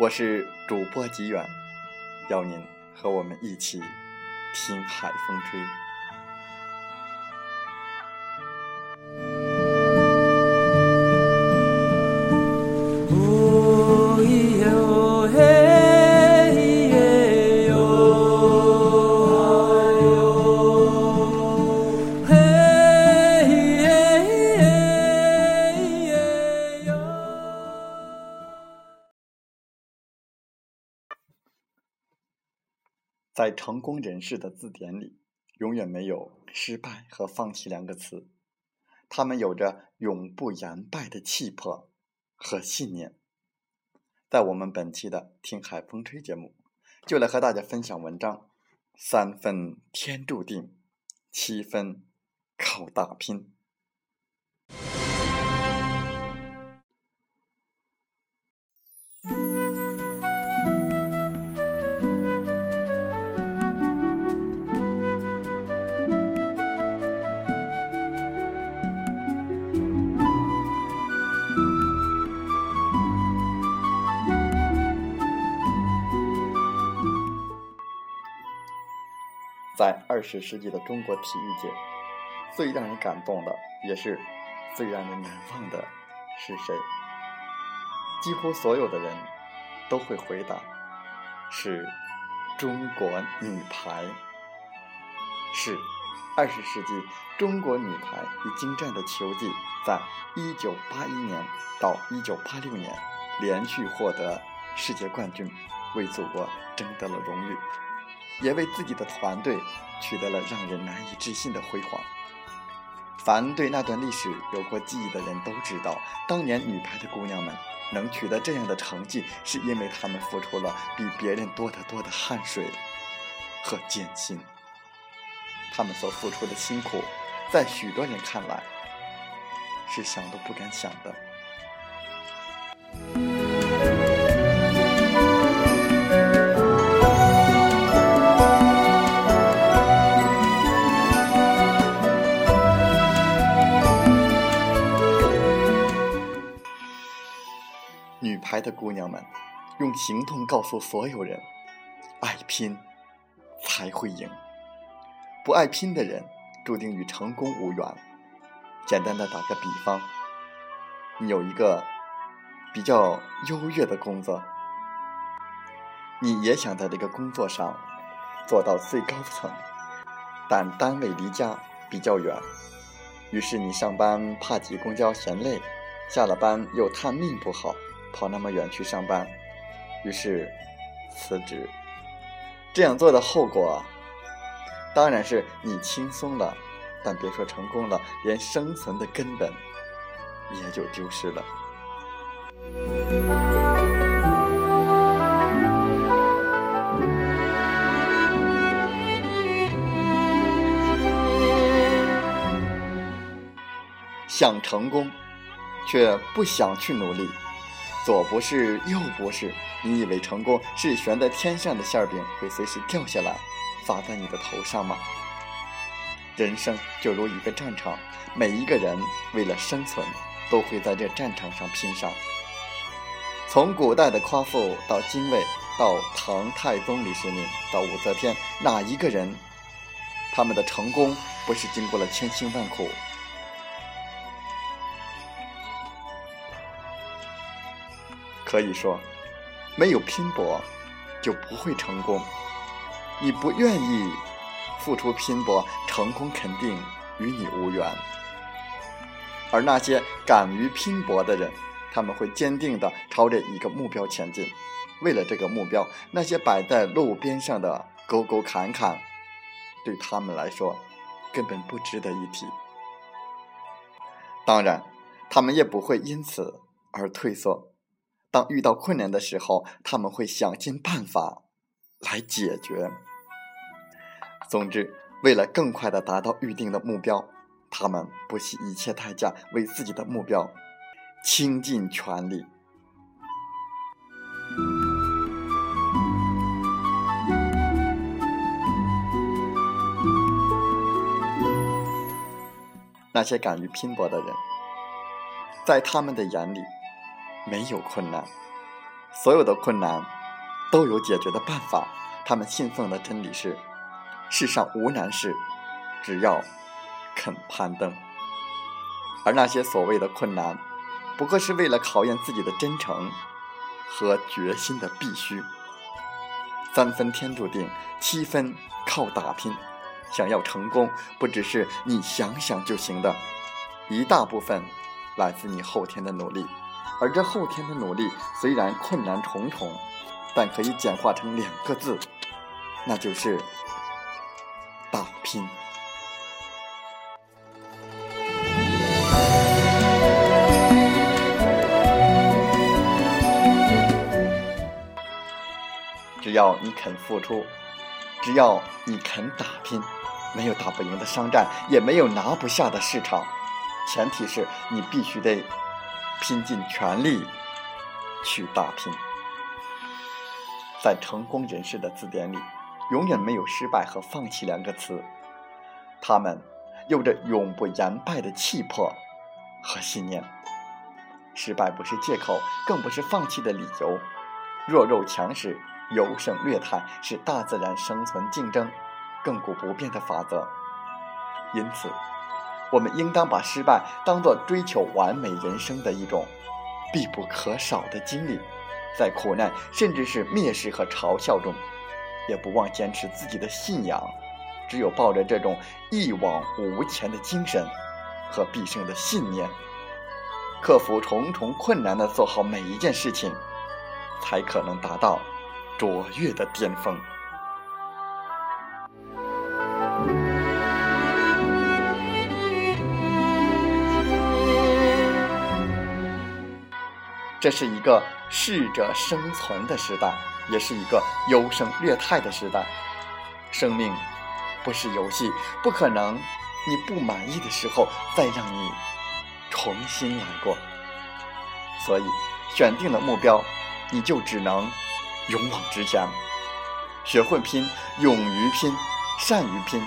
我是主播吉远，邀您和我们一起。听海风吹。在成功人士的字典里，永远没有失败和放弃两个词。他们有着永不言败的气魄和信念。在我们本期的《听海风吹》节目，就来和大家分享文章：三分天注定，七分靠打拼。在二十世纪的中国体育界，最让人感动的，也是最让人难忘的，是谁？几乎所有的人都会回答：是中国女排。是二十世纪中国女排以精湛的球技，在一九八一年到一九八六年连续获得世界冠军，为祖国争得了荣誉。也为自己的团队取得了让人难以置信的辉煌。凡对那段历史有过记忆的人都知道，当年女排的姑娘们能取得这样的成绩，是因为她们付出了比别人多得多的汗水和艰辛。她们所付出的辛苦，在许多人看来是想都不敢想的。姑娘们，用行动告诉所有人：爱拼才会赢。不爱拼的人，注定与成功无缘。简单的打个比方，你有一个比较优越的工作，你也想在这个工作上做到最高层，但单位离家比较远，于是你上班怕挤公交嫌累，下了班又叹命不好。跑那么远去上班，于是辞职。这样做的后果，当然是你轻松了，但别说成功了，连生存的根本也就丢失了。想成功，却不想去努力。左不是右不是，你以为成功是悬在天上的馅饼会随时掉下来，砸在你的头上吗？人生就如一个战场，每一个人为了生存，都会在这战场上拼杀。从古代的夸父到精卫，到唐太宗李世民，到武则天，哪一个人，他们的成功不是经过了千辛万苦？可以说，没有拼搏，就不会成功。你不愿意付出拼搏，成功肯定与你无缘。而那些敢于拼搏的人，他们会坚定地朝着一个目标前进。为了这个目标，那些摆在路边上的沟沟坎坎，对他们来说根本不值得一提。当然，他们也不会因此而退缩。当遇到困难的时候，他们会想尽办法来解决。总之，为了更快的达到预定的目标。他们不惜一切代价为自己的目标倾尽全力。那些敢于拼搏的人，在他们的眼里没有困难，所有的困难都有解决的办法。他们信奉的真理是：世上无难事，只要。肯攀登，而那些所谓的困难，不过是为了考验自己的真诚和决心的必须。三分天注定，七分靠打拼。想要成功，不只是你想想就行的，一大部分来自你后天的努力。而这后天的努力虽然困难重重，但可以简化成两个字，那就是打拼。只要你肯付出，只要你肯打拼，没有打不赢的商战，也没有拿不下的市场。前提是你必须得拼尽全力去打拼。在成功人士的字典里，永远没有失败和放弃两个词。他们有着永不言败的气魄和信念。失败不是借口，更不是放弃的理由。弱肉强食。优胜劣汰是大自然生存竞争亘古不变的法则，因此，我们应当把失败当作追求完美人生的一种必不可少的经历，在苦难甚至是蔑视和嘲笑中，也不忘坚持自己的信仰。只有抱着这种一往无前的精神和必胜的信念，克服重重困难的做好每一件事情，才可能达到。卓越的巅峰，这是一个适者生存的时代，也是一个优胜劣汰的时代。生命不是游戏，不可能你不满意的时候再让你重新来过。所以，选定了目标，你就只能。勇往直前，学会拼，勇于拼，善于拼，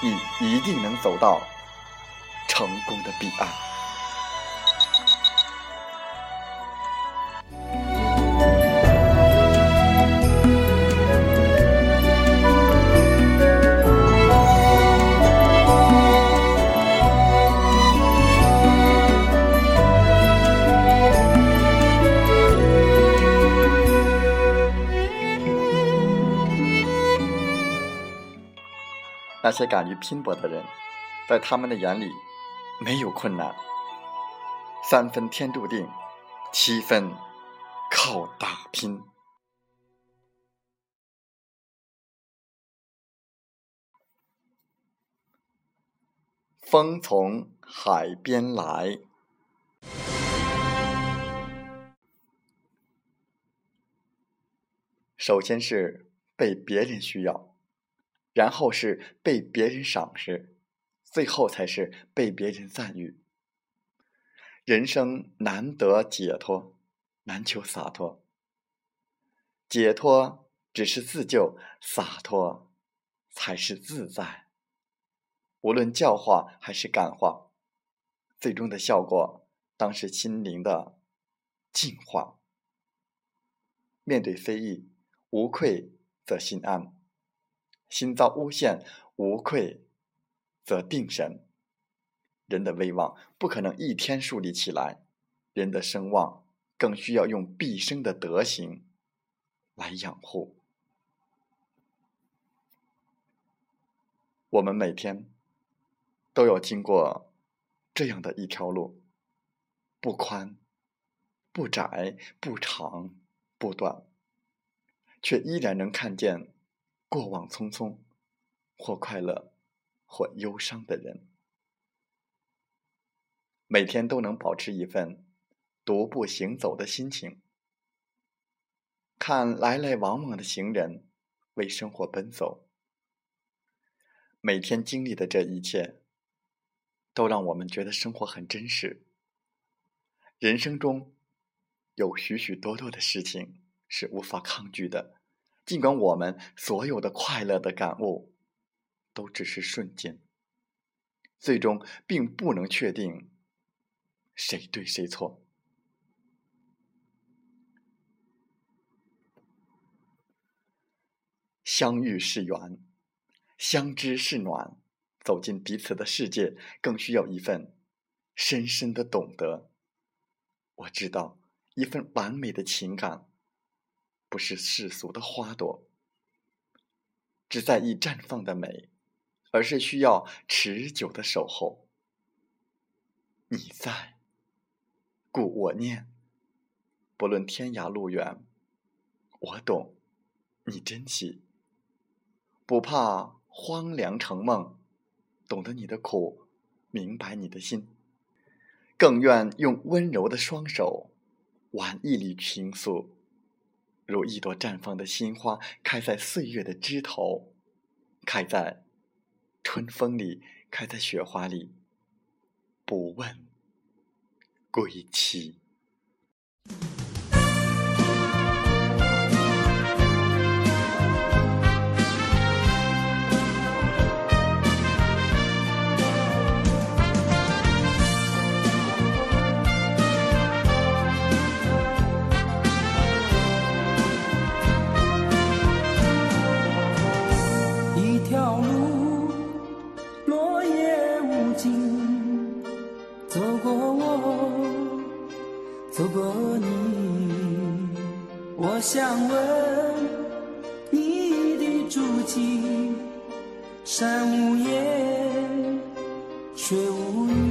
你一定能走到成功的彼岸。那些敢于拼搏的人，在他们的眼里，没有困难。三分天注定，七分靠打拼。风从海边来，首先是被别人需要。然后是被别人赏识，最后才是被别人赞誉。人生难得解脱，难求洒脱。解脱只是自救，洒脱才是自在。无论教化还是感化，最终的效果当是心灵的净化。面对非议，无愧则心安；心遭诬陷，无愧则定神。人的威望不可能一天树立起来，人的声望更需要用毕生的德行来养护。我们每天都要经过这样的一条路，不宽、不窄、不长、不短，却依然能看见过往匆匆，或快乐，或忧伤的人。每天都能保持一份独步行走的心情，看来来往往的行人为生活奔走。每天经历的这一切，都让我们觉得生活很真实。人生中有许许多多的事情是无法抗拒的，尽管我们所有的快乐的感悟都只是瞬间，最终并不能确定谁对谁错。相遇是缘。相知是暖，走进彼此的世界，更需要一份深深的懂得。我知道，一份完美的情感，不是世俗的花朵，只在意绽放的美，而是需要持久的守候。你在，故我念。不论天涯路远，我懂，你珍惜，不怕。荒凉成梦，懂得你的苦，明白你的心，更愿用温柔的双手挽一缕情愫，如一朵绽放的鲜花，开在岁月的枝头，开在春风里，开在雪花里，不问归期。条路，落叶无尽，走过我，走过你，我想问。你的足迹，山无言，水无语。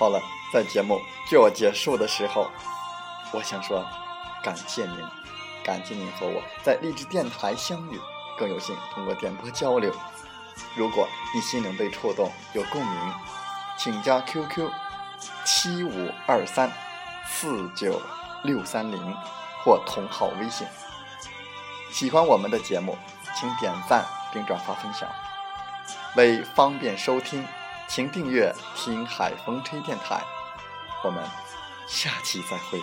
好了，在节目就要结束的时候，我想说，感谢您。感谢您和我在励志电台相遇，更有幸通过电波交流。如果你心灵被触动，有共鸣，请加 QQ 七五二三四九六三零或同号微信。喜欢我们的节目，请点赞并转发分享。为方便收听，请订阅“听海风吹电台”。我们下期再会。